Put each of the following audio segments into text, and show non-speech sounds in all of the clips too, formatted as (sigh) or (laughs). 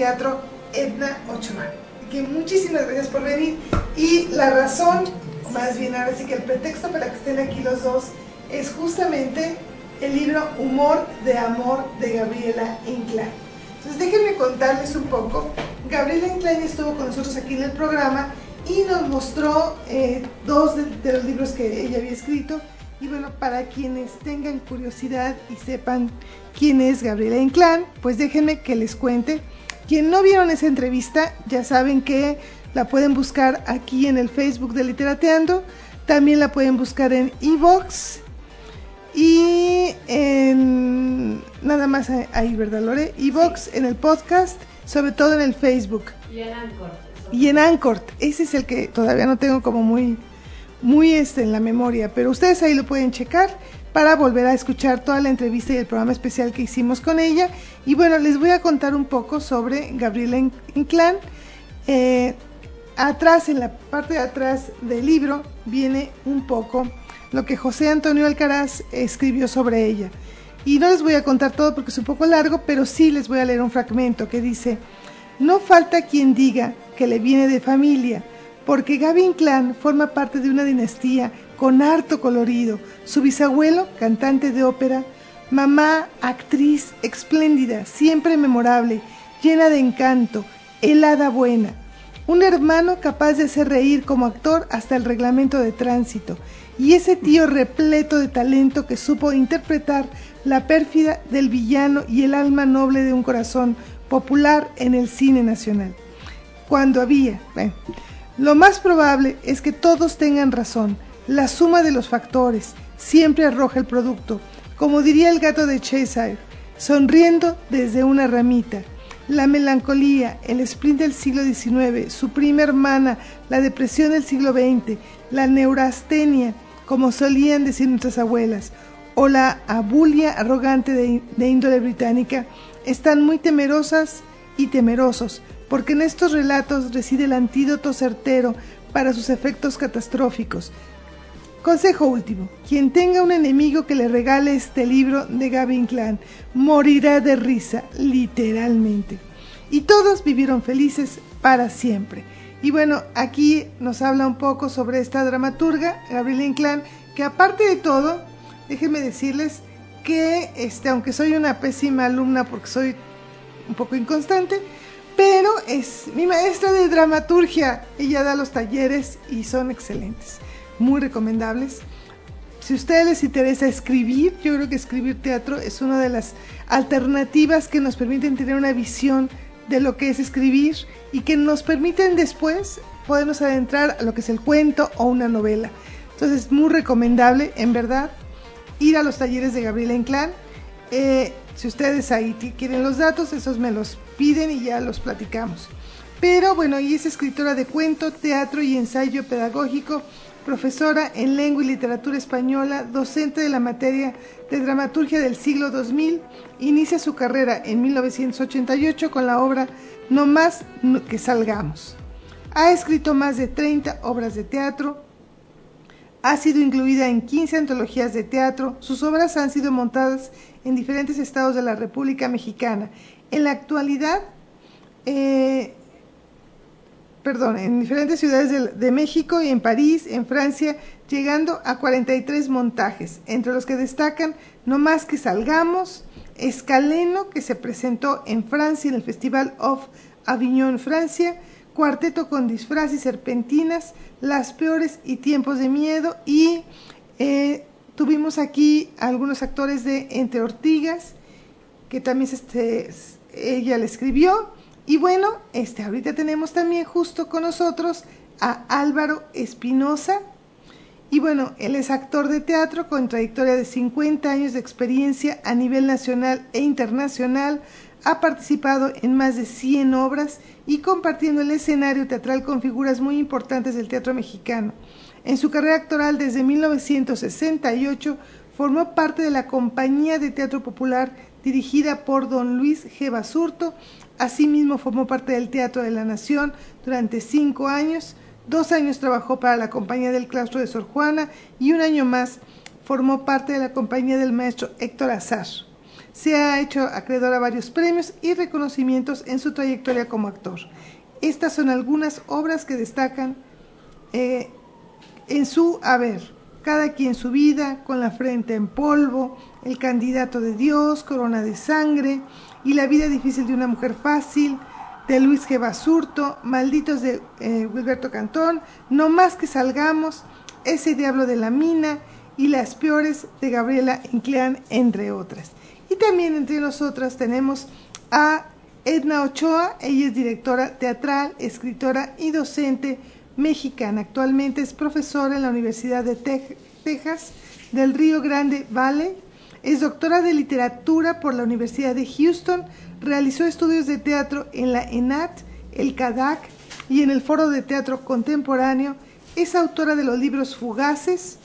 teatro Edna Ochoa. Que muchísimas gracias por venir. Y la razón, más bien ahora sí que el pretexto para que estén aquí los dos, es justamente el libro Humor de Amor de Gabriela Inclán. Entonces déjenme contarles un poco. Gabriela Inclán estuvo con nosotros aquí en el programa y nos mostró eh, dos de, los libros que ella había escrito. Y bueno, para quienes tengan curiosidad y sepan quién es Gabriela Inclán, pues déjenme que les cuente. Quien no vieron esa entrevista, ya saben que la pueden buscar aquí en el Facebook de Literateando. También la pueden buscar en Evox y en nada más ahí, ¿verdad, Lore? Evox en el podcast, sobre todo en el Facebook. Y en Anchor. Y en Anchor, ese es el que todavía no tengo como muy, muy este en la memoria, pero ustedes ahí lo pueden checar para volver a escuchar toda la entrevista y el programa especial que hicimos con ella. Y bueno, les voy a contar un poco sobre Gabriela Inclán. Eh, atrás, en la parte de atrás del libro, viene un poco lo que José Antonio Alcaraz escribió sobre ella. Y no les voy a contar todo porque es un poco largo, pero sí les voy a leer un fragmento que dice, no falta quien diga que le viene de familia, porque Gaby Inclán forma parte de una dinastía con harto colorido, su bisabuelo, cantante de ópera, mamá, actriz espléndida, siempre memorable, llena de encanto, helada buena, un hermano capaz de hacer reír como actor hasta el reglamento de tránsito, y ese tío repleto de talento que supo interpretar la pérfida del villano y el alma noble de un corazón popular en el cine nacional. Cuando había, lo más probable es que todos tengan razón, la suma de los factores siempre arroja el producto, como diría el gato de Cheshire, sonriendo desde una ramita. La melancolía, el sprint del siglo XIX, su prima hermana, la depresión del siglo XX, la neurastenia, como solían decir nuestras abuelas, o la abulia arrogante de, índole británica, están muy temerosas y temerosos, porque en estos relatos reside el antídoto certero para sus efectos catastróficos. Consejo último, quien tenga un enemigo que le regale este libro de Gavin Clan, morirá de risa, literalmente. Y todos vivieron felices para siempre. Y bueno, aquí nos habla un poco sobre esta dramaturga, Gabriela Inclán, que aparte de todo, déjenme decirles que, este, aunque soy una pésima alumna porque soy un poco inconstante, pero es mi maestra de dramaturgia. Ella da los talleres y son excelentes, muy recomendables. Si a ustedes les interesa escribir, yo creo que escribir teatro es una de las alternativas que nos permiten tener una visión de lo que es escribir y que nos permiten después podernos adentrar a lo que es el cuento o una novela. Entonces es muy recomendable, en verdad, ir a los talleres de Gabriela Inclán. Eh, si ustedes ahí quieren los datos, esos me los piden y ya los platicamos. Pero bueno, ella es escritora de cuento, teatro y ensayo pedagógico, profesora en lengua y literatura española, docente de la materia de dramaturgia del siglo 2000. Inicia su carrera en 1988 con la obra no más que salgamos. Ha escrito más de 30 obras de teatro, ha sido incluida en 15 antologías de teatro, sus obras han sido montadas en diferentes estados de la República Mexicana. En la actualidad, eh, perdón, en diferentes ciudades de, México y en París, en Francia, llegando a 43 montajes, entre los que destacan No más que salgamos, Escaleno, que se presentó en Francia en el Festival of Avignon, Francia, Cuarteto con disfraz y serpentinas, Las peores y tiempos de miedo y eh, tuvimos aquí algunos actores de Entre Ortigas, que también este, ella le escribió. Y bueno, este, ahorita tenemos también justo con nosotros a Álvaro Espinosa, y bueno, él es actor de teatro con trayectoria de 50 años de experiencia a nivel nacional e internacional. Ha participado en más de 100 obras y compartiendo el escenario teatral con figuras muy importantes del teatro mexicano. En su carrera actoral desde 1968 formó parte de la Compañía de Teatro Popular dirigida por don Luis G. Basurto. Asimismo formó parte del Teatro de la Nación durante cinco años Dos años trabajó para la Compañía del Claustro de Sor Juana y un año más formó parte de la compañía del maestro Héctor Azar. Se ha hecho acreedor a varios premios y reconocimientos en su trayectoria como actor. Estas son algunas obras que destacan eh, en su haber. Cada quien su vida, con la frente en polvo, el candidato de Dios, corona de sangre y la vida difícil de una mujer fácil, de Luis G. Malditos de eh, Wilberto Cantón, No más que salgamos, Ese diablo de la mina y Las peores de Gabriela Incleán, entre otras. Y también entre nosotras tenemos a Edna Ochoa, ella es directora teatral, escritora y docente mexicana. Actualmente es profesora en la Universidad de Texas del Río Grande Valley. Es doctora de literatura por la Universidad de Houston. Realizó estudios de teatro en la ENAT, el CADAC y en el Foro de Teatro Contemporáneo. Es autora de los libros Fugaces,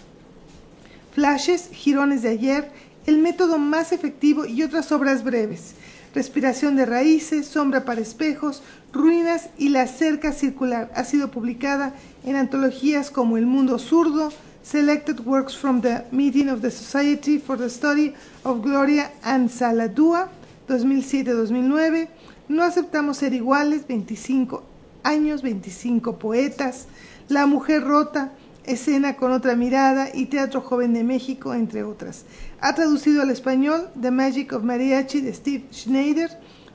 Flashes, Girones de ayer, El método más efectivo y otras obras breves. Respiración de raíces, Sombra para espejos, Ruinas y La cerca circular. Ha sido publicada en antologías como El mundo zurdo, Selected Works from the Meeting of the Society for the Study of Gloria and Saladúa, 2007-2009. No aceptamos ser iguales, 25 años, 25 poetas. La mujer rota, Escena con otra mirada y Teatro Joven de México, entre otras. Ha traducido al español The Magic of Mariachi de Steve Schneider,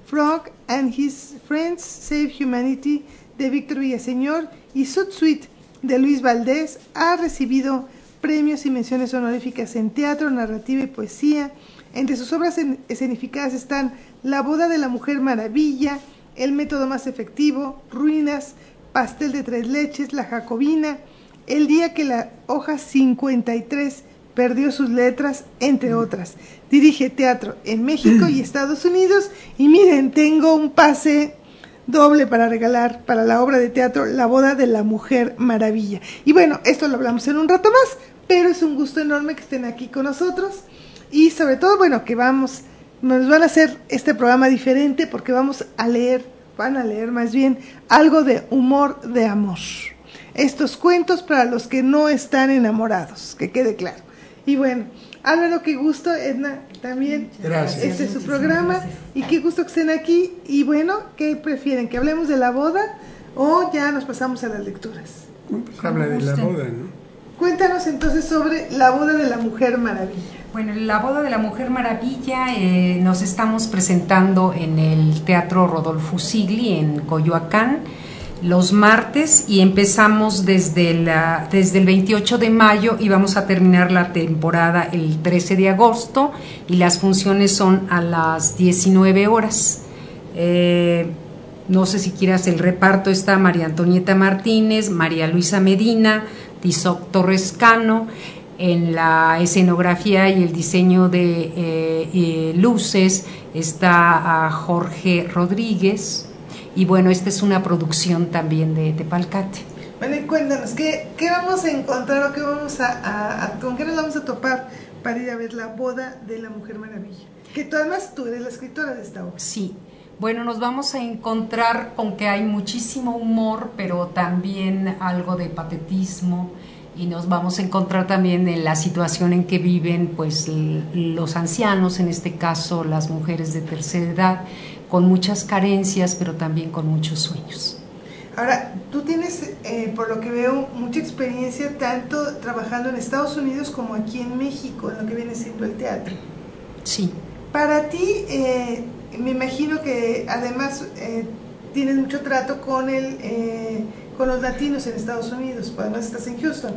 Frog and His Friends Save Humanity de Víctor Villaseñor y Sud Suite de Luis Valdés. Ha recibido premios y menciones honoríficas en teatro, narrativa y poesía. Entre sus obras escenificadas están La boda de la mujer maravilla, El método más efectivo, Ruinas, Pastel de tres leches, La jacobina, el día que la hoja 53 perdió sus letras, entre otras. Dirige teatro en México y Estados Unidos y miren, tengo un pase doble para regalar para la obra de teatro La boda de la mujer maravilla. Y bueno, esto lo hablamos en un rato más, pero es un gusto enorme que estén aquí con nosotros y sobre todo, bueno, que vamos, nos van a hacer este programa diferente porque vamos a leer, van a leer más bien algo de humor de amor estos cuentos para los que no están enamorados, que quede claro. Y bueno, Álvaro, qué gusto, Edna, también. Gracias. Este es su programa y qué gusto que estén aquí. Y bueno, ¿qué prefieren? ¿Que hablemos de la boda o ya nos pasamos a las lecturas? Pues habla de la boda, ¿no? Cuéntanos entonces sobre la boda de la Mujer Maravilla. Bueno, la boda de la Mujer Maravilla eh, nos estamos presentando en el Teatro Rodolfo Sigli en Coyoacán los martes y empezamos desde, desde el 28 de mayo y vamos a terminar la temporada el 13 de agosto y las funciones son a las 19 horas. Eh, no sé si quieras el reparto, está María Antonieta Martínez, María Luisa Medina, Tizoc Torrescano, en la escenografía y el diseño de eh, eh, luces está a Jorge Rodríguez, y bueno, esta es una producción también de Tepalcate. Bueno, y cuéntanos, ¿qué, ¿qué, vamos a encontrar o qué vamos a, con qué nos vamos a topar para ir a ver la boda de la Mujer Maravilla? Que tú además tú eres la escritora de esta obra. Sí, bueno, nos vamos a encontrar con que hay muchísimo humor, pero también algo de patetismo y nos vamos a encontrar también en la situación en que viven pues los ancianos, en este caso las mujeres de tercera edad, con muchas carencias, pero también con muchos sueños. Ahora, tú tienes, eh, por lo que veo, mucha experiencia tanto trabajando en Estados Unidos como aquí en México, en lo que viene siendo el teatro. Sí. Para ti, eh, me imagino que además eh, tienes mucho trato con, el, con los latinos en Estados Unidos, pues además estás en Houston.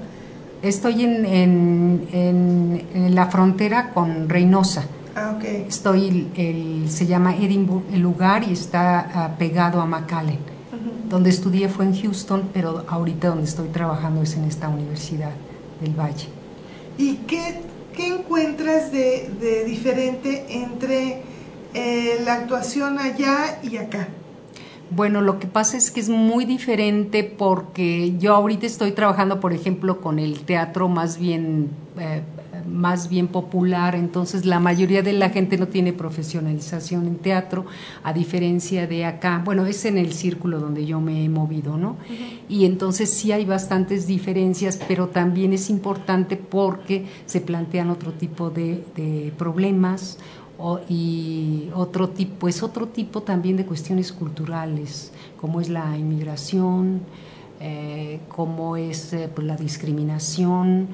Estoy en, en, en la frontera con Reynosa. Ah, okay. Estoy, el, se llama Edinburgh el lugar y está ah, pegado a McAllen. Donde estudié fue en Houston, pero ahorita donde estoy trabajando es en esta Universidad del Valle. ¿Y qué, qué encuentras de, de, diferente entre eh, la actuación allá y acá? Bueno, lo que pasa es que es muy diferente porque yo ahorita estoy trabajando, por ejemplo, con el teatro más bien eh, más bien popular, entonces la mayoría de la gente no tiene profesionalización en teatro, a diferencia de acá, bueno, es en el círculo donde yo me he movido, ¿no? Y entonces sí hay bastantes diferencias, pero también es importante porque se plantean otro tipo de, de problemas y otro tipo, es otro tipo también de cuestiones culturales, como es la inmigración, eh, como es eh, pues, la discriminación,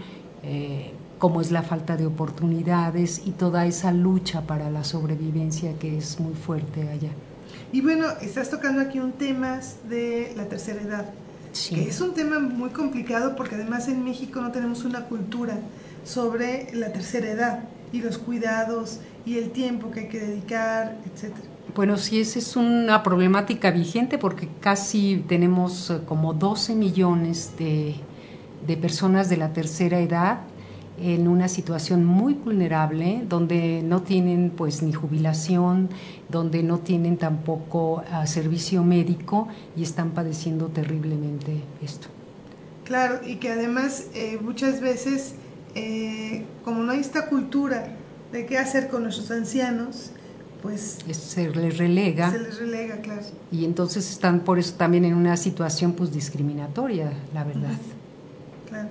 eh, como es la falta de oportunidades y toda esa lucha para la sobrevivencia que es muy fuerte allá. Y bueno, estás tocando aquí un tema de la tercera edad, que es un tema muy complicado porque además en México no tenemos una cultura sobre la tercera edad y los cuidados y el tiempo que hay que dedicar, etcétera. Bueno, sí, esa es una problemática vigente porque casi tenemos eh, como 12 millones de, de personas de la tercera edad en una situación muy vulnerable, donde no tienen pues ni jubilación, donde no tienen tampoco ah, servicio médico y están padeciendo terriblemente esto. Claro, y que además eh, muchas veces, eh, como no hay esta cultura de qué hacer con nuestros ancianos, pues se les relega. Se les relega, claro. Y entonces están por eso también en una situación pues discriminatoria, la verdad. Claro.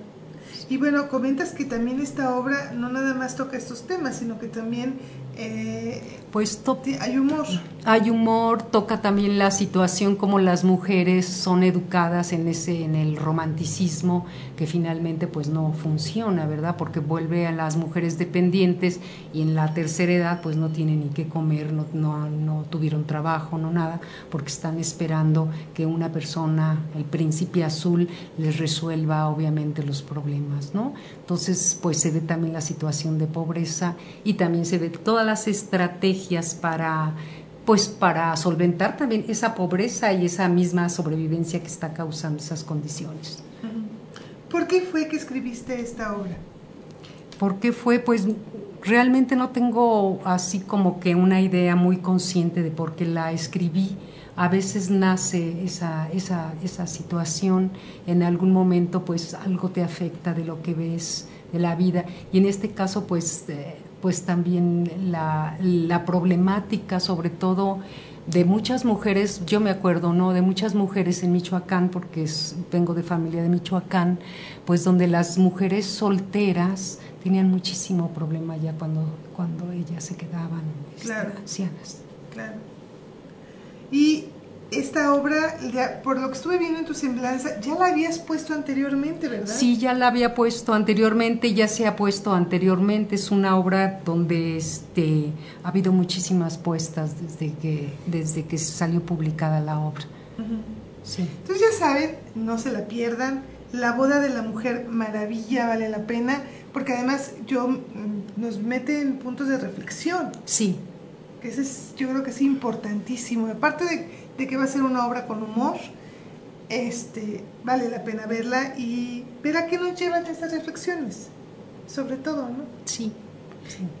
Y bueno, comentas que también esta obra no nada más toca estos temas, sino que también eh, pues hay humor. Hay humor, toca también la situación como las mujeres son educadas en ese en el romanticismo que finalmente pues no funciona, ¿verdad? Porque vuelve a las mujeres dependientes y en la tercera edad pues no tienen ni qué comer, no, no, no tuvieron trabajo, no nada, porque están esperando que una persona, el príncipe azul, les resuelva obviamente los problemas, ¿no? Entonces pues se ve también la situación de pobreza y también se ve todas las estrategias para pues para solventar también esa pobreza y esa misma sobrevivencia que está causando esas condiciones. ¿Por qué fue que escribiste esta obra? ¿Por qué fue? Pues realmente no tengo así como que una idea muy consciente de por qué la escribí. A veces nace esa, esa, esa situación, en algún momento pues algo te afecta de lo que ves de la vida y en este caso pues eh, pues también la, la, problemática, sobre todo de muchas mujeres, yo me acuerdo, ¿no? De muchas mujeres en Michoacán, porque vengo de familia de Michoacán, pues donde las mujeres solteras tenían muchísimo problema ya cuando, cuando ellas se quedaban este, ancianas. Claro. Y esta obra, por lo que estuve viendo en tu semblanza, ya la habías puesto anteriormente, ¿verdad? Sí, ya la había puesto anteriormente, ya se ha puesto anteriormente. Es una obra donde este, ha habido muchísimas puestas desde que, desde que salió publicada la obra. sí. Entonces ya saben, no se la pierdan. La boda de la mujer maravilla, vale la pena, porque además yo mm, nos mete en puntos de reflexión. Sí. Que ese es, yo creo que es importantísimo. Aparte de de que va a ser una obra con humor, este, vale la pena verla y ver a qué nos llevan estas reflexiones, sobre todo, ¿no? Sí.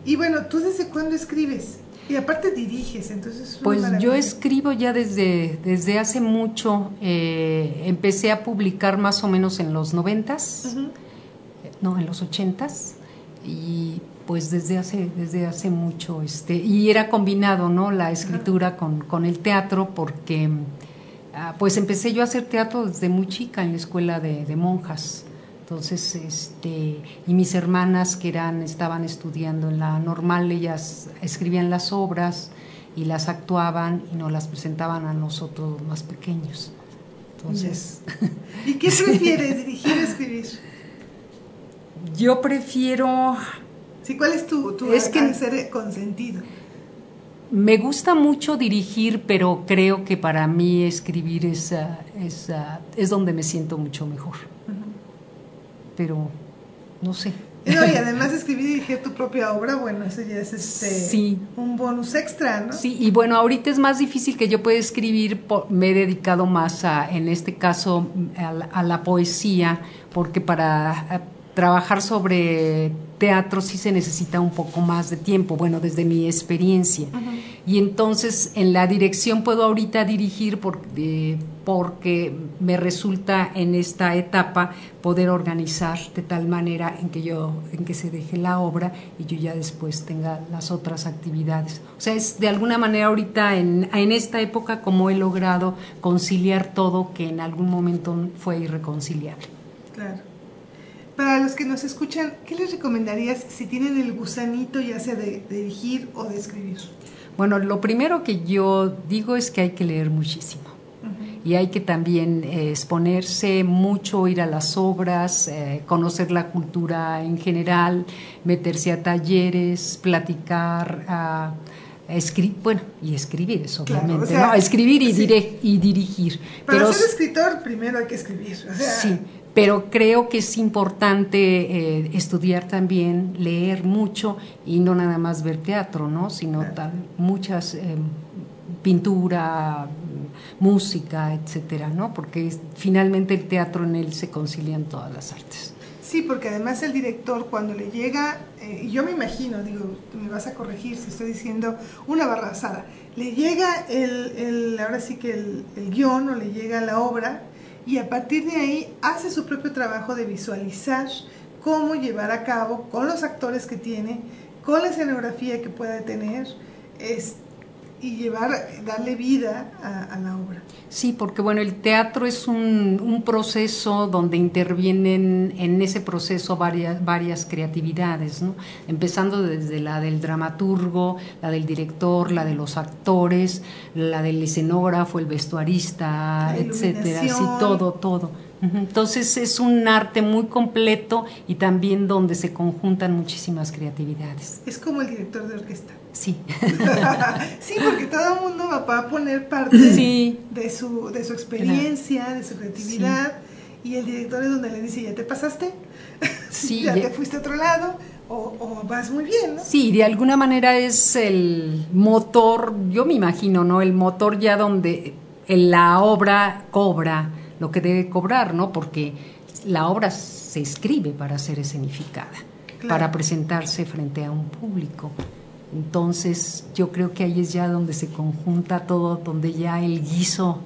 Y bueno, ¿tú desde cuándo escribes? Y aparte diriges, entonces... Pues yo escribo ya desde, desde hace mucho, eh, empecé a publicar más o menos en los noventas, no, en los ochentas, y pues desde hace, desde hace mucho, este, y era combinado, ¿no? La escritura con, con el teatro, porque ah, pues empecé yo a hacer teatro desde muy chica en la escuela de, de, monjas. Entonces, este, y mis hermanas que eran, estaban estudiando en la normal, ellas escribían las obras y las actuaban y nos las presentaban a nosotros más pequeños. Entonces. ¿Y qué (laughs) prefieres, dirigir o escribir? Yo prefiero ¿cuál es tu, tu es que, ser consentido? Me gusta mucho dirigir, pero creo que para mí escribir es, es, es donde me siento mucho mejor. Pero no sé. y (laughs) además escribir y dirigir tu propia obra, bueno, eso ya es este, un bonus extra, ¿no? Sí, y bueno, ahorita es más difícil que yo pueda escribir, me he dedicado más a, en este caso, a la poesía, porque para trabajar sobre teatro sí se necesita un poco más de tiempo, bueno, desde mi experiencia. Y entonces en la dirección puedo ahorita dirigir por, porque me resulta en esta etapa poder organizar de tal manera en que yo en que se deje la obra y yo ya después tenga las otras actividades. O sea, es de alguna manera ahorita en, en esta época como he logrado conciliar todo que en algún momento fue irreconciliable. Claro. Para los que nos escuchan, ¿qué les recomendarías si tienen el gusanito ya sea de, de dirigir o de escribir? Bueno, lo primero que yo digo es que hay que leer muchísimo y hay que también eh, exponerse mucho, ir a las obras, eh, conocer la cultura en general, meterse a talleres, platicar, a, escribir, bueno, y escribir eso, obviamente, ¿no? Escribir y, y dirigir. Para Pero, ser escritor primero hay que escribir. sí, pero creo que es importante eh, estudiar también, leer mucho y no nada más ver teatro, ¿no? Sino tal, muchas pintura, música, etcétera, ¿no? Porque finalmente el teatro en él se concilian todas las artes. Sí, porque además el director cuando le llega, eh, y yo me imagino, digo, me vas a corregir si estoy diciendo una barrazada, le llega el, el ahora sí que el, el guion o le llega la obra y a partir de ahí hace su propio trabajo de visualizar cómo llevar a cabo con los actores que tiene, con la escenografía que pueda tener, y llevar, darle vida a, la obra. Sí, porque bueno, el teatro es un, un, proceso donde intervienen en ese proceso varias, varias creatividades, ¿no? empezando desde la del dramaturgo, la del director, la de los actores, la del escenógrafo, el vestuarista, etcétera, sí, todo, todo. Entonces es un arte muy completo y también donde se conjuntan muchísimas creatividades. Es como el director de orquesta. Sí. (laughs) sí, porque todo el mundo va a poner parte de, su, de su experiencia, de su creatividad, y el director es donde le dice, ya te pasaste, sí, (laughs) ya te fuiste a otro lado, o, vas muy bien, ¿no? Sí, de alguna manera es el motor, yo me imagino, ¿no? El motor ya donde la obra cobra lo que debe cobrar, ¿no? Porque la obra se escribe para ser escenificada, para presentarse frente a un público. Entonces yo creo que ahí es ya donde se conjunta todo, donde ya el guiso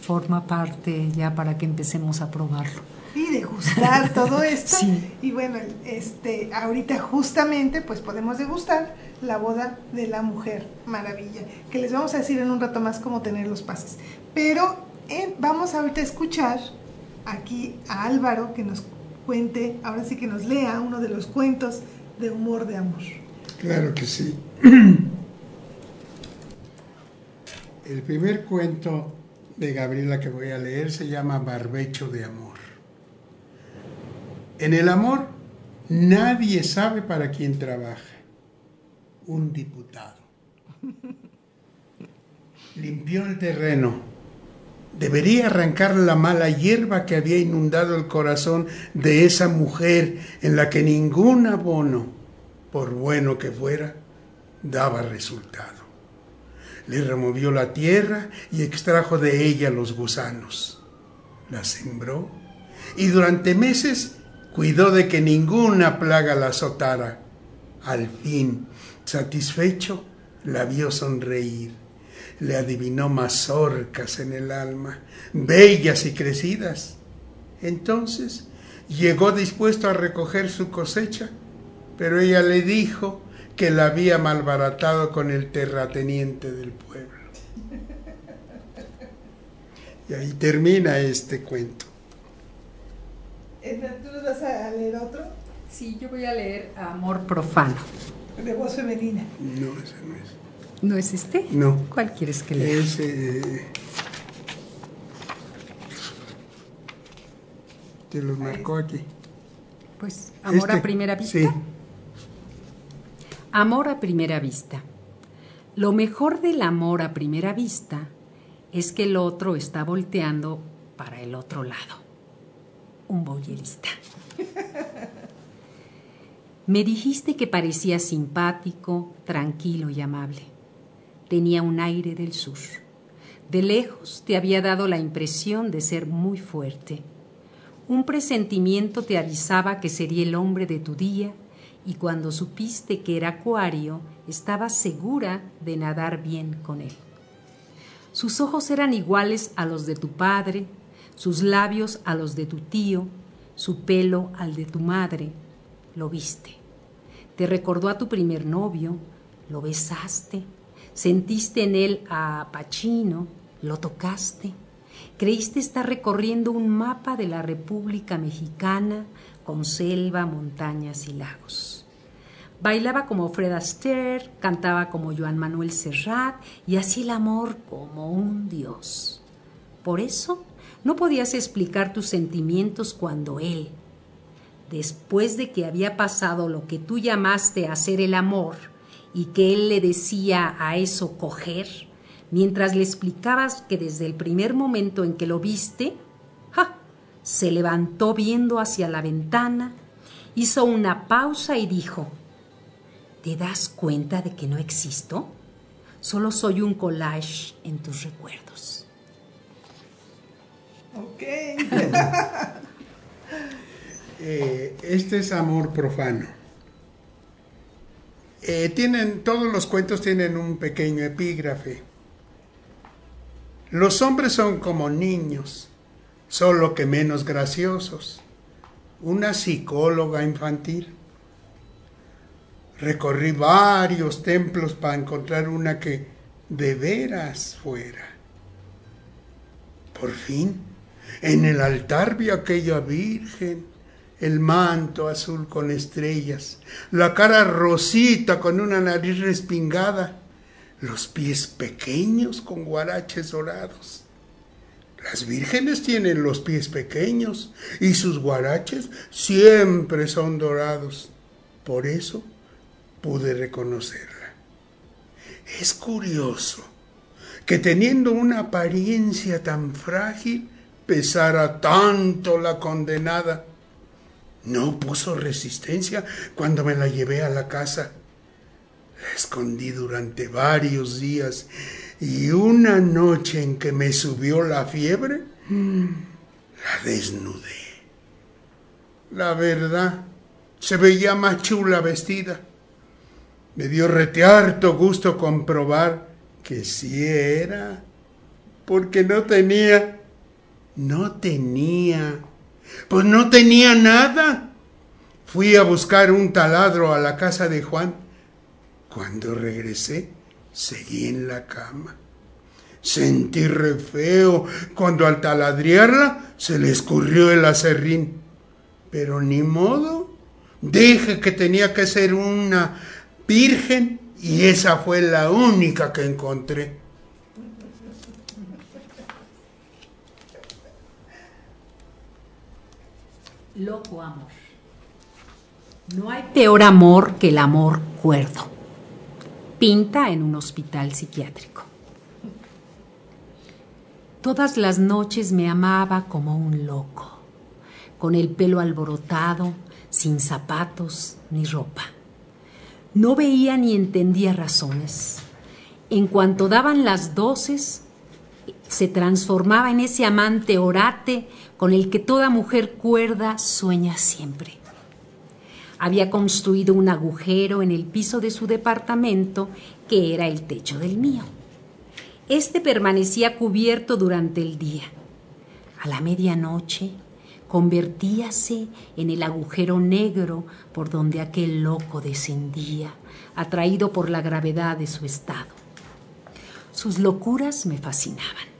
forma parte ya para que empecemos a probarlo. Y degustar (laughs) todo esto. Y bueno, este, ahorita justamente pues podemos degustar la boda de la mujer maravilla, que les vamos a decir en un rato más cómo tener los pases. Pero eh, vamos ahorita a escuchar aquí a Álvaro que nos cuente, ahora sí que nos lea uno de los cuentos de humor de amor. Claro que sí. El primer cuento de Gabriela que voy a leer se llama Barbecho de Amor. En el amor nadie sabe para quién trabaja. Un diputado. Limpió el terreno. Debería arrancar la mala hierba que había inundado el corazón de esa mujer en la que ningún abono por bueno que fuera, daba resultado. Le removió la tierra y extrajo de ella los gusanos. La sembró y durante meses cuidó de que ninguna plaga la azotara. Al fin, satisfecho, la vio sonreír. Le adivinó mazorcas en el alma, bellas y crecidas. Entonces llegó dispuesto a recoger su cosecha pero ella le dijo que la había malbaratado con el terrateniente del pueblo. Y ahí termina este cuento. ¿Tú nos vas a leer otro? Sí, yo voy a leer Amor Profano. De voz femenina. No, ese no es. ¿No es este? No. ¿Cuál quieres que lea? Ese. te lo marcó aquí. Pues, Amor a este, primera vista. Sí. Amor a primera vista. Lo mejor del amor a primera vista es que el otro está volteando para el otro lado. Un boyerista. (laughs) Me dijiste que parecía simpático, tranquilo y amable. Tenía un aire del sur. De lejos te había dado la impresión de ser muy fuerte. Un presentimiento te avisaba que sería el hombre de tu día y cuando supiste que era acuario, estaba segura de nadar bien con él. Sus ojos eran iguales a los de tu padre, sus labios a los de tu tío, su pelo al de tu madre. Lo viste. Te recordó a tu primer novio, lo besaste, sentiste en él a Pachino, lo tocaste. Creíste estar recorriendo un mapa de la República Mexicana con selva, montañas y lagos. Bailaba como Fred Astaire, cantaba como Joan Manuel Serrat y hacía el amor como un dios. Por eso no podías explicar tus sentimientos cuando él, después de que había pasado lo que tú llamaste hacer el amor y que él le decía a eso coger, mientras le explicabas que desde el primer momento en que lo viste. Se levantó viendo hacia la ventana, hizo una pausa y dijo, ¿Te das cuenta de que no existo? Solo soy un collage en tus recuerdos. Ok. (laughs) Eh, este es amor profano. Eh, tienen, todos los cuentos tienen un pequeño epígrafe. Los hombres son como niños, solo que menos graciosos. Una psicóloga infantil. Recorrí varios templos para encontrar una que de veras fuera. Por fin, en el altar vi aquella virgen, el manto azul con estrellas, la cara rosita con una nariz respingada, los pies pequeños con guaraches dorados. Las vírgenes tienen los pies pequeños y sus guaraches siempre son dorados. Por eso pude reconocerla. Es curioso que teniendo una apariencia tan frágil, pesara tanto la condenada. No puso resistencia cuando me la llevé a la casa. La escondí durante varios días y una noche en que me subió la fiebre, la desnudé. La verdad, se veía más chula vestida. Me dio retearto gusto comprobar que sí era, porque no tenía, no tenía, pues no tenía nada. Fui a buscar un taladro a la casa de Juan. Cuando regresé, seguí en la cama. Sentí re feo cuando al taladriarla se le escurrió el acerrín. Pero ni modo. Dije que tenía que ser una virgen y esa fue la única que encontré. Loco amor. No hay peor amor que el amor cuerdo. Pinta en un hospital psiquiátrico. Todas las noches me amaba como un loco, con el pelo alborotado, sin zapatos ni ropa. No veía ni entendía razones. En cuanto daban las doces, se transformaba en ese amante orate con el que toda mujer cuerda sueña siempre. Había construido un agujero en el piso de su departamento que era el techo del mío. Este permanecía cubierto durante el día. A la medianoche convertíase en el agujero negro por donde aquel loco descendía, atraído por la gravedad de su estado. Sus locuras me fascinaban.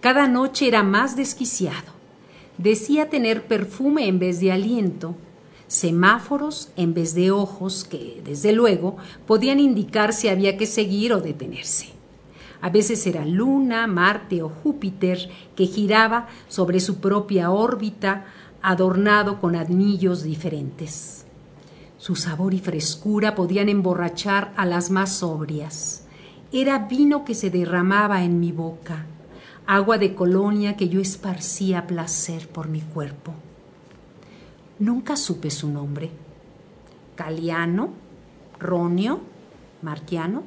Cada noche era más desquiciado. Decía tener perfume en vez de aliento, semáforos en vez de ojos que, desde luego, podían indicar si había que seguir o detenerse. A veces era Luna, Marte o Júpiter que giraba sobre su propia órbita, adornado con anillos diferentes. Su sabor y frescura podían emborrachar a las más sobrias. Era vino que se derramaba en mi boca, agua de colonia que yo esparcía placer por mi cuerpo. Nunca supe su nombre. Caliano, Ronio, Marquiano.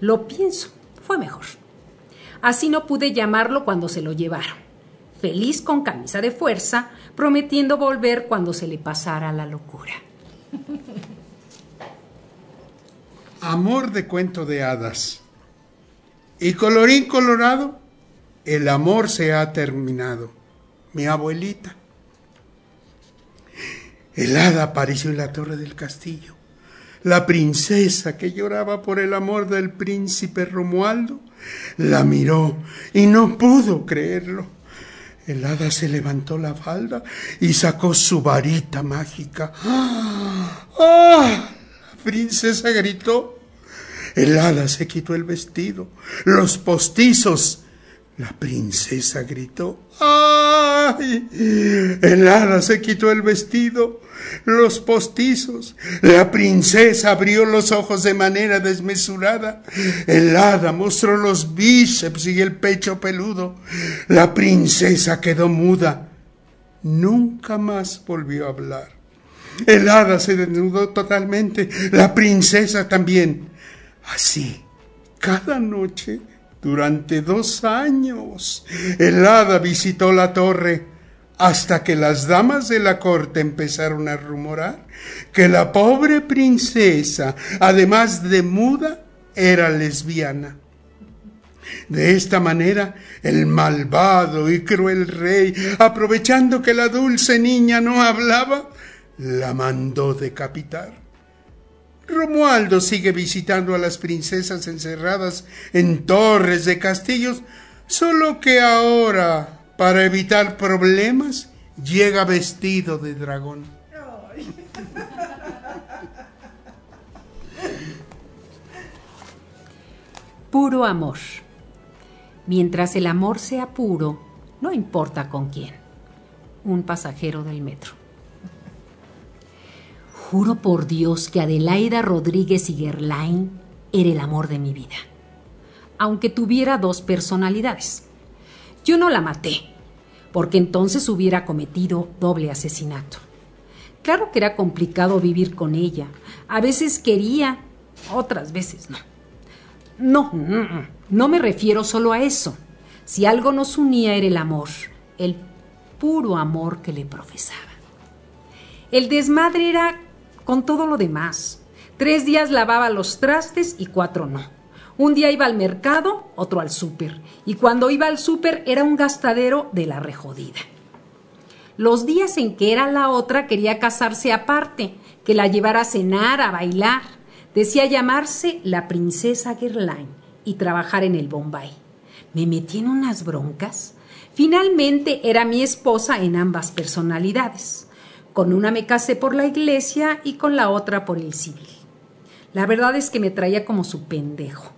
Lo pienso, fue mejor. Así no pude llamarlo cuando se lo llevaron. Feliz con camisa de fuerza, prometiendo volver cuando se le pasara la locura. Amor de cuento de hadas. Y colorín colorado, el amor se ha terminado. Mi abuelita. El hada apareció en la torre del castillo. La princesa que lloraba por el amor del príncipe Romualdo la miró y no pudo creerlo. El hada se levantó la falda y sacó su varita mágica. ¡Ah! La princesa gritó. El hada se quitó el vestido, los postizos. La princesa gritó. ¡Ay! El hada se quitó el vestido, los postizos. La princesa abrió los ojos de manera desmesurada. El hada mostró los bíceps y el pecho peludo. La princesa quedó muda. Nunca más volvió a hablar. El hada se desnudó totalmente, la princesa también. Así, cada noche, durante dos años, el hada visitó la torre hasta que las damas de la corte empezaron a rumorar que la pobre princesa, además de muda, era lesbiana. De esta manera, el malvado y cruel rey, aprovechando que la dulce niña no hablaba, la mandó decapitar. Romualdo sigue visitando a las princesas encerradas en torres de castillos, solo que ahora para evitar problemas, llega vestido de dragón. Puro amor. Mientras el amor sea puro, no importa con quién. Un pasajero del metro. Juro por Dios que Adelaida Rodríguez y Gerlain era el amor de mi vida. Aunque tuviera dos personalidades. Yo no la maté, porque entonces hubiera cometido doble asesinato. Claro que era complicado vivir con ella. A veces quería, otras veces no. No, no me refiero solo a eso. Si algo nos unía era el amor, el puro amor que le profesaba. El desmadre era con todo lo demás. Tres días lavaba los trastes y cuatro no. Un día iba al mercado, otro al súper. Y cuando iba al súper era un gastadero de la rejodida. Los días en que era la otra quería casarse aparte, que la llevara a cenar, a bailar. Decía llamarse la princesa Gerlain y trabajar en el Bombay. Me metí en unas broncas. Finalmente era mi esposa en ambas personalidades. Con una me casé por la iglesia y con la otra por el civil. La verdad es que me traía como su pendejo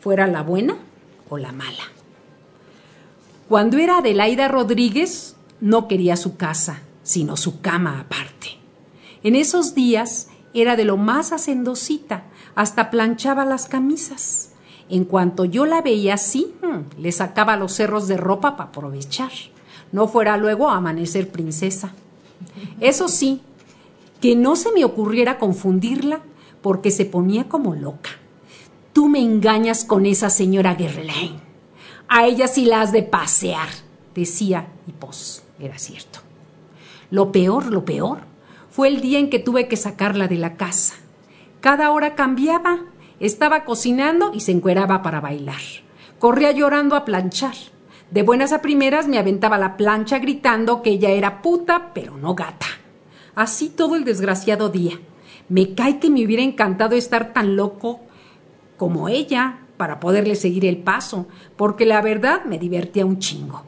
fuera la buena o la mala. Cuando era Adelaida Rodríguez, no quería su casa, sino su cama aparte. En esos días era de lo más hacendosita, hasta planchaba las camisas. En cuanto yo la veía así, hmm, le sacaba los cerros de ropa para aprovechar. No fuera luego a amanecer princesa. Eso sí, que no se me ocurriera confundirla porque se ponía como loca. Tú me engañas con esa señora Gerlain. A ella sí la has de pasear, decía, y pues era cierto. Lo peor, lo peor, fue el día en que tuve que sacarla de la casa. Cada hora cambiaba. Estaba cocinando y se encueraba para bailar. Corría llorando a planchar. De buenas a primeras me aventaba la plancha gritando que ella era puta, pero no gata. Así todo el desgraciado día. Me cae que me hubiera encantado estar tan loco como ella para poderle seguir el paso, porque la verdad me divertía un chingo.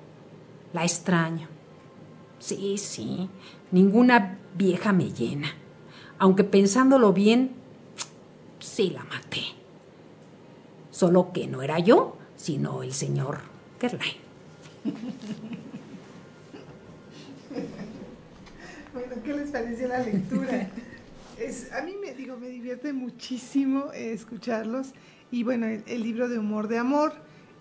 La extraño. Sí, sí, ninguna vieja me llena. Aunque pensándolo bien, sí la maté. Solo que no era yo, sino el señor Kerlay. (laughs) Bueno, ¿qué les pareció la lectura? a mí me digo, me divierte muchísimo eh, escucharlos y bueno, el, libro de humor de amor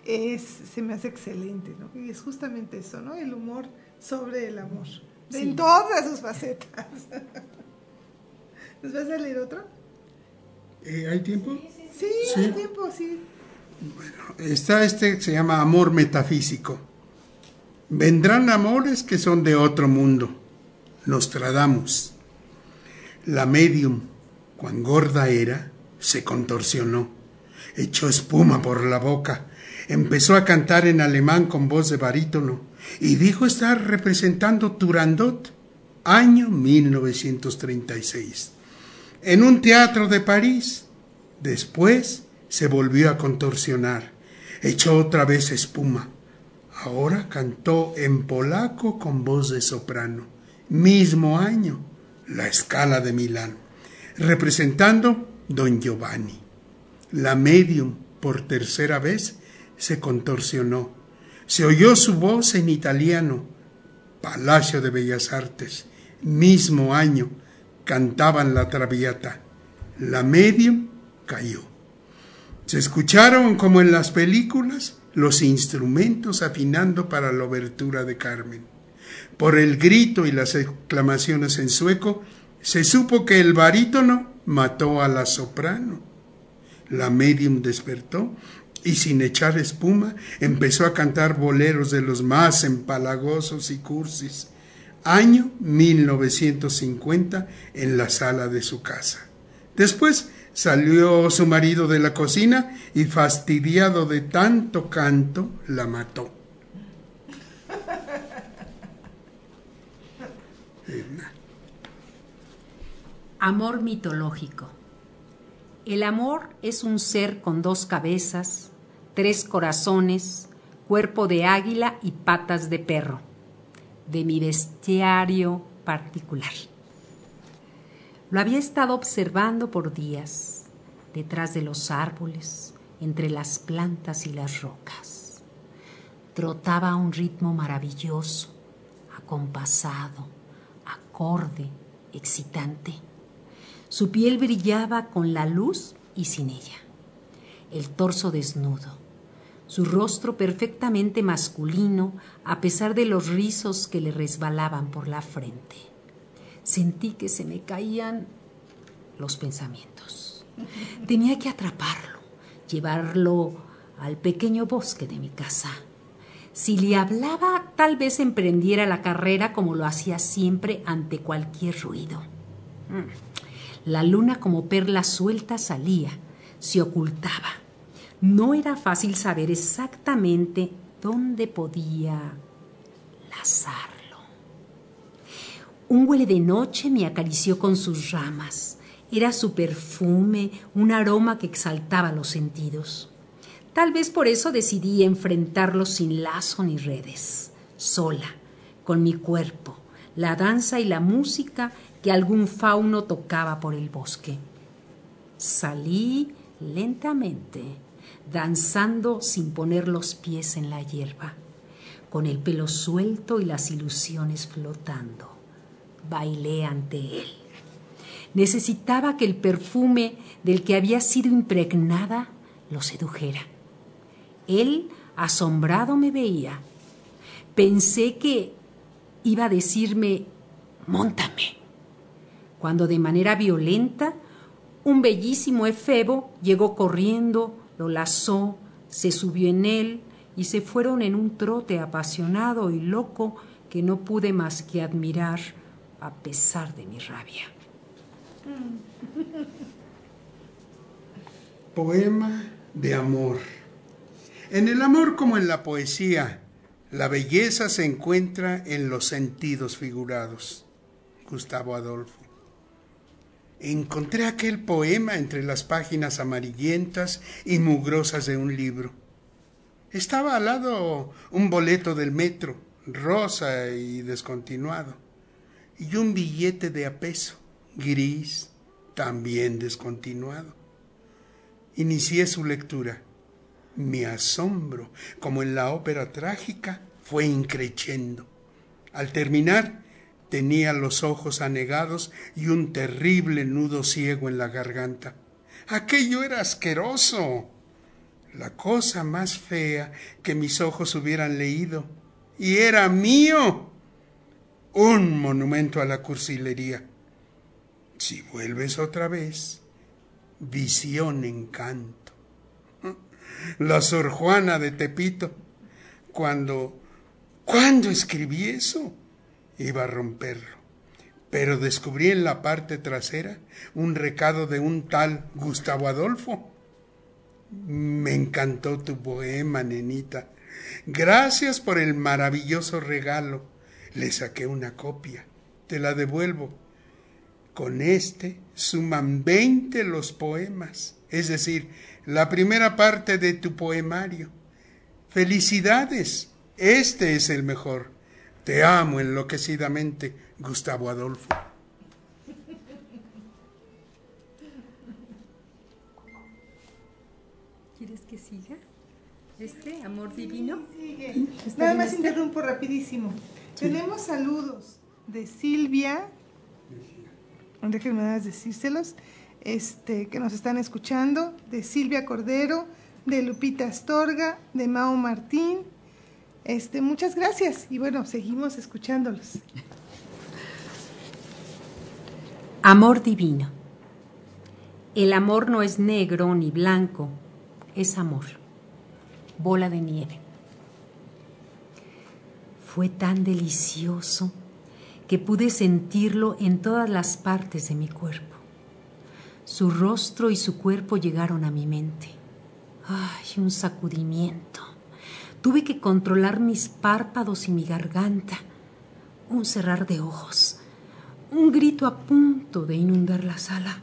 es, se me hace excelente, ¿no? Y es justamente eso, ¿no? El humor sobre el amor, en todas sus facetas. (laughs) ¿Nos vas a leer otro? Eh, ¿Hay tiempo? Sí, hay tiempo, sí. Bueno, está este que se llama Amor Metafísico. Vendrán amores que son de otro mundo. Nos tradamos. La medium, cuán gorda era, se contorsionó. echó espuma por la boca, empezó a cantar en alemán con voz de barítono y dijo estar representando Turandot, año 1936, en un teatro de París. Después se volvió a contorsionar, echó otra vez espuma. Ahora cantó en polaco con voz de soprano. Mismo año, la escala de Milán, representando Don Giovanni. La medium, por tercera vez, se contorsionó. Se oyó su voz en italiano. Palacio de Bellas Artes, mismo año, cantaban la traviata. La medium cayó. Se escucharon, como en las películas, los instrumentos afinando para la obertura de Carmen. Por el grito y las exclamaciones en sueco, se supo que el barítono mató a la soprano. La medium despertó y sin echar espuma empezó a cantar boleros de los más empalagosos y cursis. Año 1950 en la sala de su casa. Después salió su marido de la cocina y fastidiado de tanto canto la mató. Amor mitológico. El amor es un ser con dos cabezas, tres corazones, cuerpo de águila y patas de perro, de mi bestiario particular. Lo había estado observando por días, detrás de los árboles, entre las plantas y las rocas. Trotaba a un ritmo maravilloso, acompasado, acorde, excitante su piel brillaba con la luz y sin ella. El torso desnudo, su rostro perfectamente masculino a pesar de los rizos que le resbalaban por la frente. Sentí que se me caían los pensamientos. Tenía que atraparlo, llevarlo al pequeño bosque de mi casa. Si le hablaba, tal vez emprendiera la carrera como lo hacía siempre ante cualquier ruido. Mm. La luna como perla suelta salía, se ocultaba. No era fácil saber exactamente dónde podía lazarlo. Un huele de noche me acarició con sus ramas. Era su perfume, un aroma que exaltaba los sentidos. Tal vez por eso decidí enfrentarlo sin lazo ni redes, sola, con mi cuerpo, la danza y la música que algún fauno tocaba por el bosque. Salí lentamente, danzando sin poner los pies en la hierba, con el pelo suelto y las ilusiones flotando. Bailé ante él. Necesitaba que el perfume del que había sido impregnada lo sedujera. Él, asombrado, me veía. Pensé que iba a decirme, montame cuando de manera violenta un bellísimo efebo llegó corriendo, lo lazó, se subió en él y se fueron en un trote apasionado y loco que no pude más que admirar a pesar de mi rabia. (laughs) Poema de amor. En el amor como en la poesía, la belleza se encuentra en los sentidos figurados. Gustavo Adolfo encontré aquel poema entre las páginas amarillentas y mugrosas de un libro. Estaba al lado un boleto del metro, rosa y descontinuado, y un billete de a peso, gris, también descontinuado. Inicié su lectura. Mi asombro, como en la ópera trágica, fue increciendo. Al terminar, Tenía los ojos anegados y un terrible nudo ciego en la garganta. Aquello era asqueroso. La cosa más fea que mis ojos hubieran leído. Y era mío. Un monumento a la cursilería. Si vuelves otra vez, visión encanto. La Sor Juana de Tepito. Cuando, ¿cuándo escribí eso? iba a romperlo. Pero descubrí en la parte trasera un recado de un tal Gustavo Adolfo. Me encantó tu poema, nenita. Gracias por el maravilloso regalo. Le saqué una copia. Te la devuelvo. Con este suman veinte los poemas, es decir, la primera parte de tu poemario. Felicidades. Este es el mejor. Te amo enloquecidamente, Gustavo Adolfo. ¿Quieres que siga? ¿Este amor divino? Sigue. Nada más interrumpo rapidísimo. Tenemos saludos de Silvia. Déjenme nada decírselos. Este, que nos están escuchando, de Silvia Cordero, de Lupita Astorga, de Mao Martín. Este, muchas gracias y bueno, seguimos escuchándolos. Amor divino. El amor no es negro ni blanco, es amor. Bola de nieve. Fue tan delicioso que pude sentirlo en todas las partes de mi cuerpo. Su rostro y su cuerpo llegaron a mi mente. Ay, un sacudimiento. Tuve que controlar mis párpados y mi garganta. Un cerrar de ojos. Un grito a punto de inundar la sala.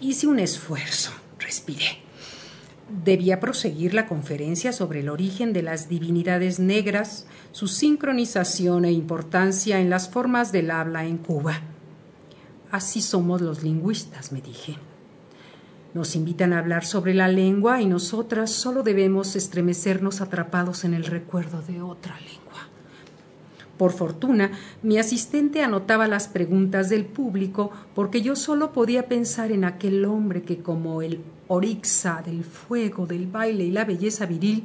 Hice un esfuerzo. Respiré. Debía proseguir la conferencia sobre el origen de las divinidades negras, su sincronización e importancia en las formas del habla en Cuba. Así somos los lingüistas, me dije. Nos invitan a hablar sobre la lengua y nosotras solo debemos estremecernos atrapados en el recuerdo de otra lengua. Por fortuna, mi asistente anotaba las preguntas del público porque yo solo podía pensar en aquel hombre que como el orixa del fuego, del baile y la belleza viril,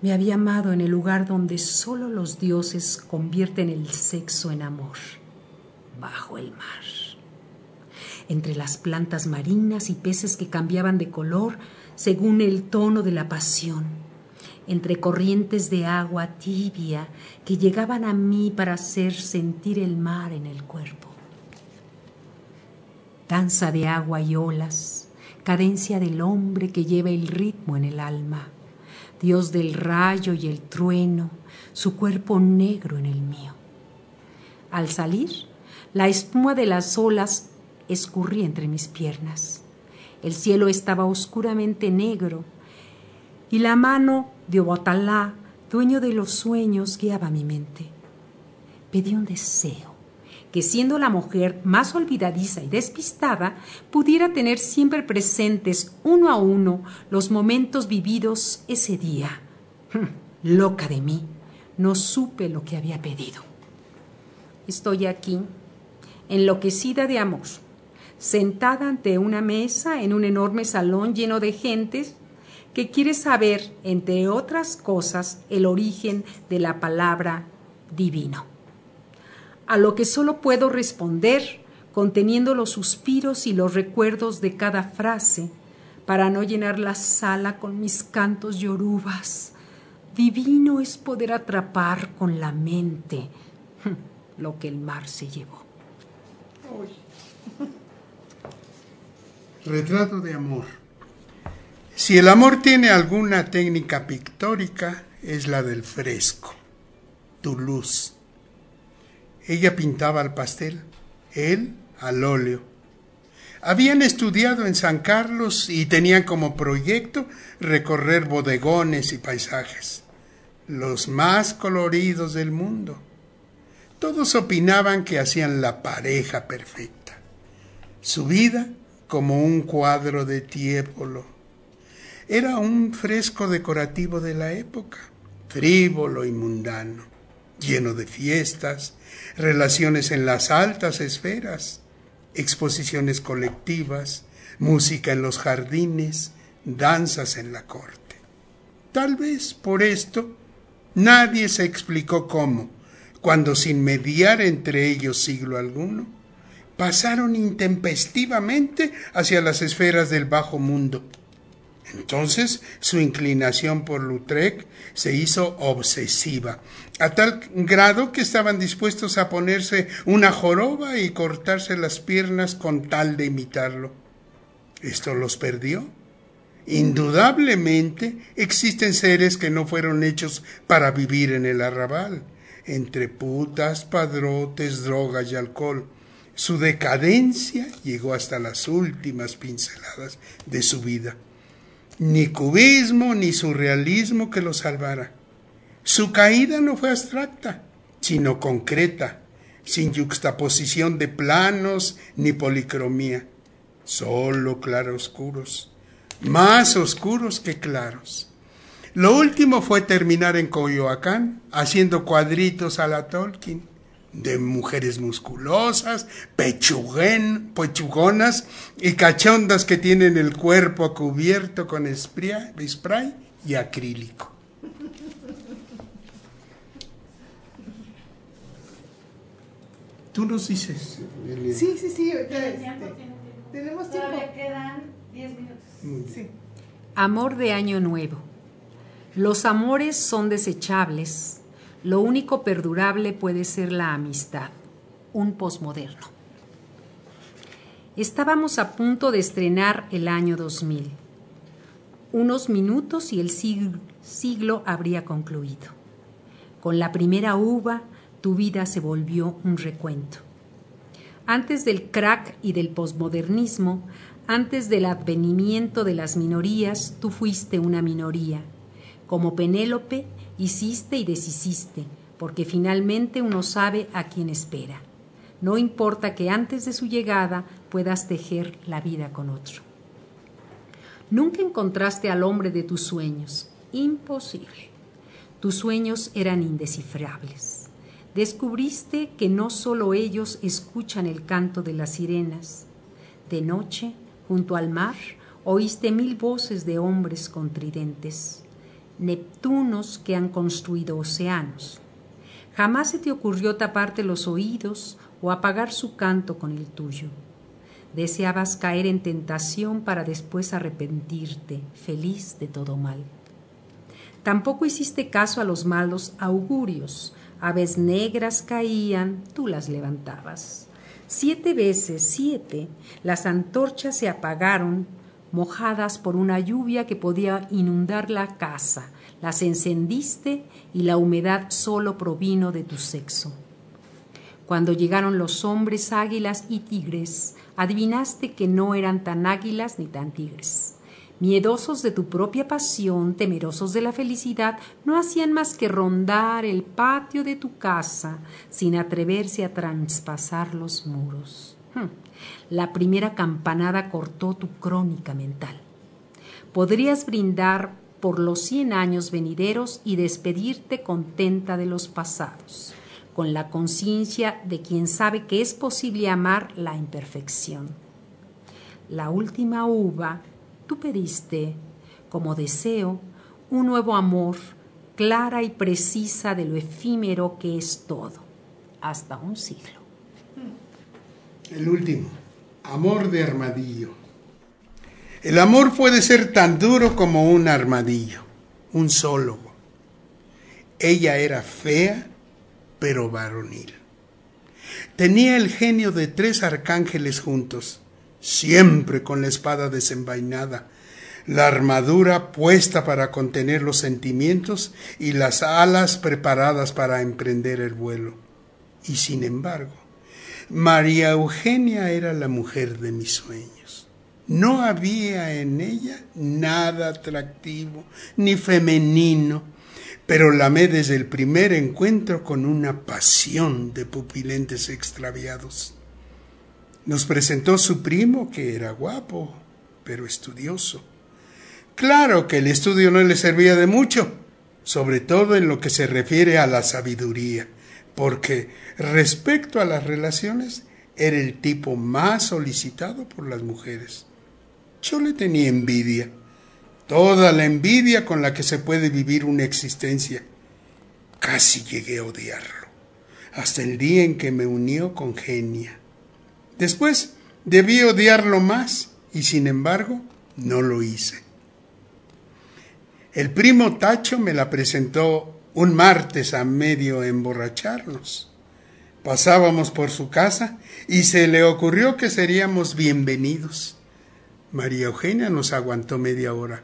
me había amado en el lugar donde solo los dioses convierten el sexo en amor, bajo el mar. Entre las plantas marinas y peces que cambiaban de color según el tono de la pasión, entre corrientes de agua tibia que llegaban a mí para hacer sentir el mar en el cuerpo. Danza de agua y olas, cadencia del hombre que lleva el ritmo en el alma, Dios del rayo y el trueno, su cuerpo negro en el mío. Al salir, la espuma de las olas escurrí entre mis piernas. El cielo estaba oscuramente negro y la mano de Obatalá, dueño de los sueños, guiaba mi mente. Pedí un deseo, que siendo la mujer más olvidadiza y despistada, pudiera tener siempre presentes uno a uno los momentos vividos ese día. Loca de mí, no supe lo que había pedido. Estoy aquí, enloquecida de amor sentada ante una mesa en un enorme salón lleno de gentes que quiere saber, entre otras cosas, el origen de la palabra divino. A lo que solo puedo responder conteniendo los suspiros y los recuerdos de cada frase, para no llenar la sala con mis cantos yorubas. Divino es poder atrapar con la mente (laughs) lo que el mar se llevó. Retrato de amor. Si el amor tiene alguna técnica pictórica, es la del fresco, tu luz. Ella pintaba al pastel, él al óleo. Habían estudiado en San Carlos y tenían como proyecto recorrer bodegones y paisajes, los más coloridos del mundo. Todos opinaban que hacían la pareja perfecta. Su vida como un cuadro de Tiepolo. Era un fresco decorativo de la época, frívolo y mundano, lleno de fiestas, relaciones en las altas esferas, exposiciones colectivas, música en los jardines, danzas en la corte. Tal vez por esto nadie se explicó cómo, cuando sin mediar entre ellos siglo alguno, pasaron intempestivamente hacia las esferas del bajo mundo. Entonces su inclinación por Lautrec se hizo obsesiva, a tal grado que estaban dispuestos a ponerse una joroba y cortarse las piernas con tal de imitarlo. Esto los perdió Indudablemente existen seres que no fueron hechos para vivir en el arrabal, entre putas, padrotes, drogas y alcohol. Su decadencia llegó hasta las últimas pinceladas de su vida. Ni cubismo ni surrealismo que lo salvara. Su caída no fue abstracta, sino concreta, sin yuxtaposición de planos ni policromía, solo claroscuros, más oscuros que claros. Lo último fue terminar en Coyoacán haciendo cuadritos a la Tolkien de mujeres musculosas, pechuguen, pechugonas y cachondas que tienen el cuerpo cubierto con spray, spray y acrílico. Tú nos dices. Sí, sí, sí. Este, tenemos tiempo. Todavía quedan 10 minutos. Sí. Amor de Año Nuevo. Los amores son desechables, lo único perdurable puede ser la amistad, un posmoderno. Estábamos a punto de estrenar el año 2000. Unos minutos y el siglo, siglo habría concluido. Con la primera uva, tu vida se volvió un recuento. Antes del crack y del posmodernismo, antes del advenimiento de las minorías, tú fuiste una minoría. Como Penélope, hiciste y deshiciste, porque finalmente uno sabe a quién espera. No importa que antes de su llegada puedas tejer la vida con otro. Nunca encontraste al hombre de tus sueños. Imposible. Tus sueños eran indescifrables. Descubriste que no solo ellos escuchan el canto de las sirenas. De noche, junto al mar, oíste mil voces de hombres con tridentes. Neptunos que han construido océanos. Jamás se te ocurrió taparte los oídos o apagar su canto con el tuyo. Deseabas caer en tentación para después arrepentirte, feliz de todo mal. Tampoco hiciste caso a los malos augurios. Aves negras caían, tú las levantabas. Siete veces, siete, las antorchas se apagaron mojadas por una lluvia que podía inundar la casa. Las encendiste y la humedad solo provino de tu sexo. Cuando llegaron los hombres águilas y tigres, adivinaste que no eran tan águilas ni tan tigres. Miedosos de tu propia pasión, temerosos de la felicidad, no hacían más que rondar el patio de tu casa sin atreverse a traspasar los muros. Hmm. La primera campanada cortó tu crónica mental. Podrías brindar por los cien años venideros y despedirte contenta de los pasados, con la conciencia de quien sabe que es posible amar la imperfección. La última uva, tú pediste, como deseo, un nuevo amor, clara y precisa de lo efímero que es todo, hasta un siglo. El último, amor de armadillo. El amor puede ser tan duro como un armadillo, un sólogo. Ella era fea, pero varonil. Tenía el genio de tres arcángeles juntos, siempre con la espada desenvainada, la armadura puesta para contener los sentimientos y las alas preparadas para emprender el vuelo. Y sin embargo, María Eugenia era la mujer de mis sueños. No había en ella nada atractivo ni femenino, pero la amé desde el primer encuentro con una pasión de pupilentes extraviados. Nos presentó su primo, que era guapo, pero estudioso. Claro que el estudio no le servía de mucho, sobre todo en lo que se refiere a la sabiduría porque respecto a las relaciones era el tipo más solicitado por las mujeres. Yo le tenía envidia, toda la envidia con la que se puede vivir una existencia. Casi llegué a odiarlo, hasta el día en que me unió con Genia. Después debí odiarlo más y sin embargo no lo hice. El primo Tacho me la presentó un martes a medio emborracharnos. Pasábamos por su casa y se le ocurrió que seríamos bienvenidos. María Eugenia nos aguantó media hora.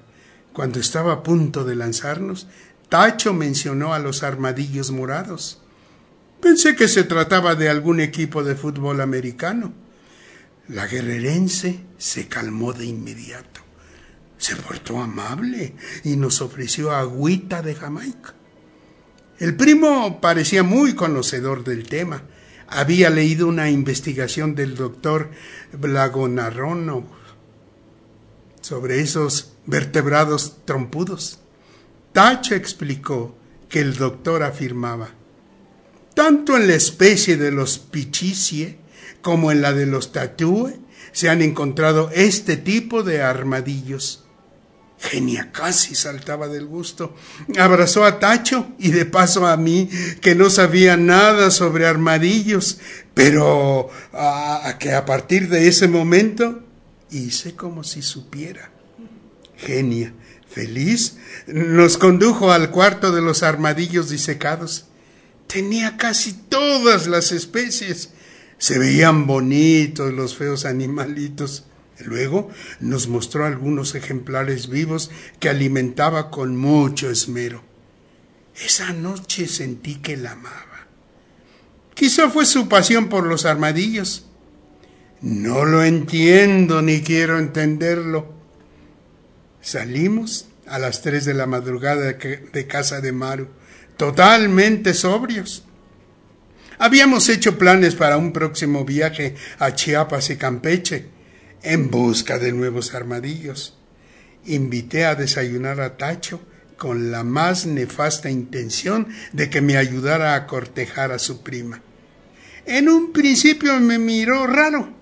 Cuando estaba a punto de lanzarnos, Tacho mencionó a los armadillos morados. Pensé que se trataba de algún equipo de fútbol americano. La guerrerense se calmó de inmediato. Se portó amable y nos ofreció agüita de Jamaica. El primo parecía muy conocedor del tema. Había leído una investigación del doctor Blagonarrono sobre esos vertebrados trompudos. Tacho explicó que el doctor afirmaba, tanto en la especie de los pichicie como en la de los tatúe se han encontrado este tipo de armadillos. Genia casi saltaba del gusto. Abrazó a Tacho y de paso a mí, que no sabía nada sobre armadillos, pero a, que a partir de ese momento hice como si supiera. Genia, feliz, nos condujo al cuarto de los armadillos disecados. Tenía casi todas las especies. Se veían bonitos los feos animalitos. Luego nos mostró algunos ejemplares vivos que alimentaba con mucho esmero. Esa noche sentí que la amaba. Quizá fue su pasión por los armadillos. No lo entiendo ni quiero entenderlo. Salimos a las tres de la madrugada de casa de Maru, totalmente sobrios. Habíamos hecho planes para un próximo viaje a Chiapas y Campeche en busca de nuevos armadillos. Invité a desayunar a Tacho con la más nefasta intención de que me ayudara a cortejar a su prima. En un principio me miró raro.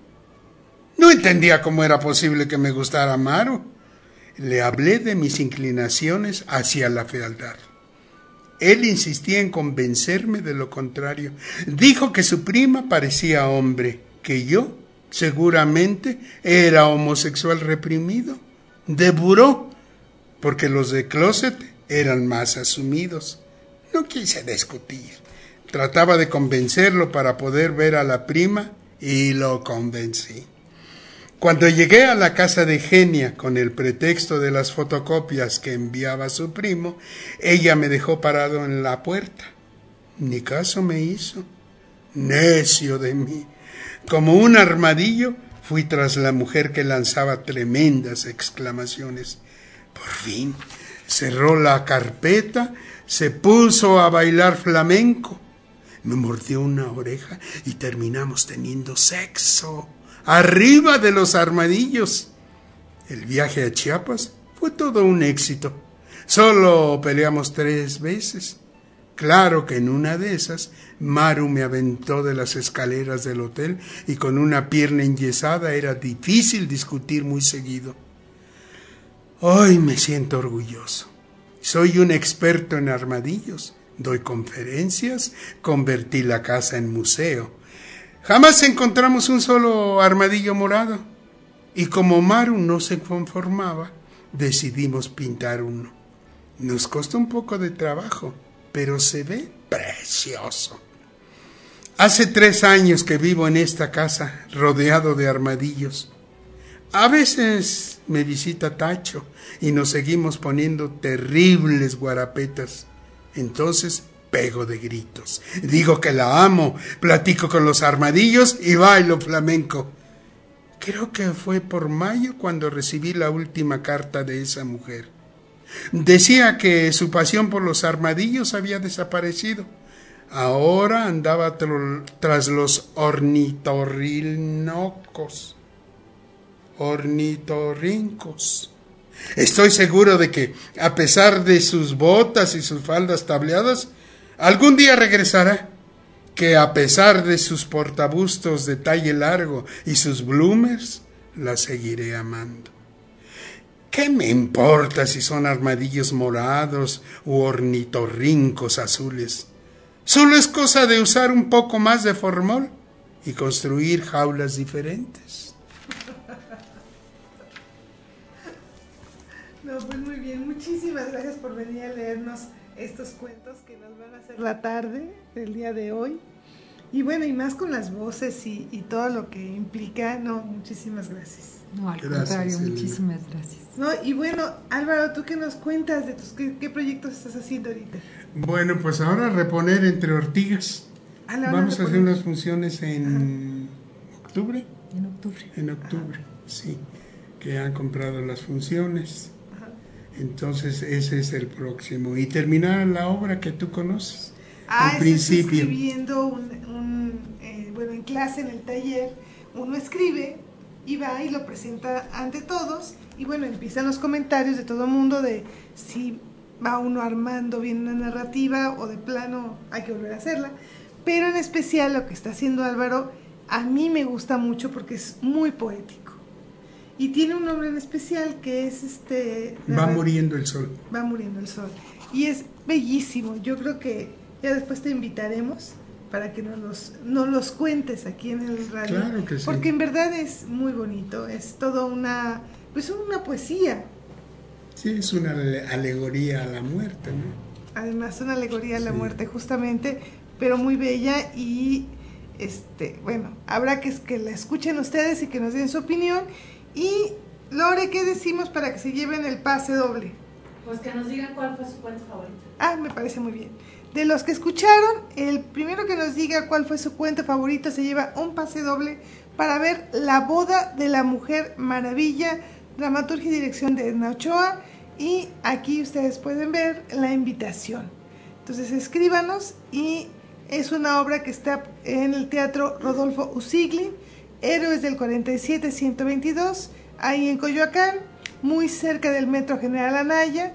No entendía cómo era posible que me gustara Maru. Le hablé de mis inclinaciones hacia la fealdad. Él insistía en convencerme de lo contrario. Dijo que su prima parecía hombre, que yo seguramente era homosexual reprimido. Deburó, porque los de closet eran más asumidos. No quise discutir. Trataba de convencerlo para poder ver a la prima y lo convencí. Cuando llegué a la casa de Genia con el pretexto de las fotocopias que enviaba su primo, ella me dejó parado en la puerta. Ni caso me hizo. Necio de mí. Como un armadillo, fui tras la mujer que lanzaba tremendas exclamaciones. Por fin cerró la carpeta, se puso a bailar flamenco. Me mordió una oreja y terminamos teniendo sexo arriba de los armadillos. El viaje a Chiapas fue todo un éxito. Solo peleamos tres veces. Claro que en una de esas, Maru me aventó de las escaleras del hotel y con una pierna enyesada era difícil discutir muy seguido. Hoy me siento orgulloso. Soy un experto en armadillos. Doy conferencias, convertí la casa en museo. Jamás encontramos un solo armadillo morado. Y como Maru no se conformaba, decidimos pintar uno. Nos costó un poco de trabajo, pero se ve precioso. Hace tres años que vivo en esta casa, rodeado de armadillos. A veces me visita Tacho y nos seguimos poniendo terribles guarapetas. Entonces pego de gritos. Digo que la amo, platico con los armadillos y bailo flamenco. Creo que fue por mayo cuando recibí la última carta de esa mujer. Decía que su pasión por los armadillos había desaparecido. Ahora andaba tras los ornitorrinocos. Ornitorrincos. Estoy seguro de que, a pesar de sus botas y sus faldas tableadas, algún día regresará, que a pesar de sus portabustos de talle largo y sus bloomers, la seguiré amando. ¿Qué me importa si son armadillos morados u ornitorrincos azules? Solo es cosa de usar un poco más de formol y construir jaulas diferentes. No, pues muy bien. Muchísimas gracias por venir a leernos estos cuentos que nos van a hacer la tarde del día de hoy. Y bueno, y más con las voces y, y todo lo que implica, no, muchísimas gracias. No, al Gracias, contrario, Elena. muchísimas gracias. No, y bueno, Álvaro, ¿tú qué nos cuentas de tus qué, qué proyectos estás haciendo ahorita? Bueno, pues ahora reponer entre ortigas. A la hora Vamos a hacer unas funciones en octubre. En octubre. En octubre, sí. Que han comprado las funciones. Ajá. Entonces ese es el próximo. Y terminar la obra que tú conoces. Ah, al principio. estoy escribiendo un, un, eh, bueno, en clase, en el taller, uno escribe y va y lo presenta ante todos y bueno, empiezan los comentarios de todo el mundo de si va uno armando bien una narrativa o de plano hay que volver a hacerla. Pero en especial lo que está haciendo Álvaro a mí me gusta mucho porque es muy poético. Y tiene un nombre en especial que es este... Va muriendo el sol. va muriendo el sol. Y es bellísimo. Yo creo que ya después te invitaremos para que nos los, nos los cuentes aquí en el radio. Claro que sí. Porque en verdad es muy bonito. Es todo una, pues una poesía. Sí, es una ale- alegoría a la muerte, ¿no? Además, una alegoría a la Sí. muerte, justamente, pero muy bella. Y este, bueno, habrá que, que la escuchen ustedes y que nos den su opinión. Y Lore, ¿qué decimos para que se lleven el pase doble? Pues que nos digan cuál fue su cuento favorito. Ah, me parece muy bien. De los que escucharon, el primero que nos diga cuál fue su cuento favorito se lleva un pase doble para ver La boda de la mujer maravilla, dramaturgia y dirección de Edna Ochoa. Y aquí ustedes pueden ver la invitación. Entonces escríbanos y es una obra que está en el Teatro Rodolfo Usigli, Héroes del 47-122, ahí en Coyoacán, muy cerca del Metro General Anaya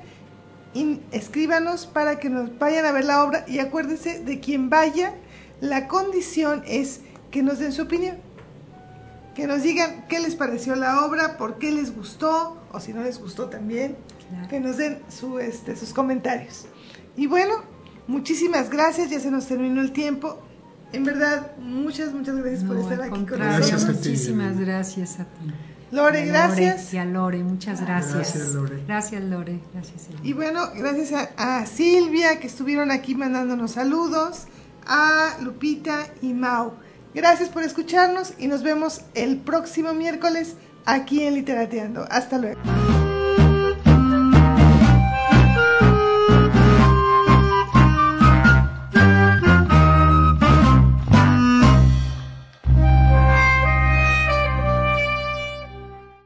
y escríbanos para que nos vayan a ver la obra y acuérdense de quien vaya, la condición es que nos den su opinión, que nos digan qué les pareció la obra, por qué les gustó o si no les gustó también, Claro. que nos den su, este, sus comentarios. Y bueno, muchísimas gracias, ya se nos terminó el tiempo. En verdad, muchas, muchas gracias por estar aquí con nosotros. muchísimas gracias a ti. Lore, A gracias. Y a Lore, muchas gracias. Gracias, Lore. Gracias, Lore. Gracias, Elena. Y bueno, gracias a, a Silvia que estuvieron aquí mandándonos saludos, a Lupita y Mau. Gracias por escucharnos y nos vemos el próximo miércoles aquí en Literateando. Hasta luego.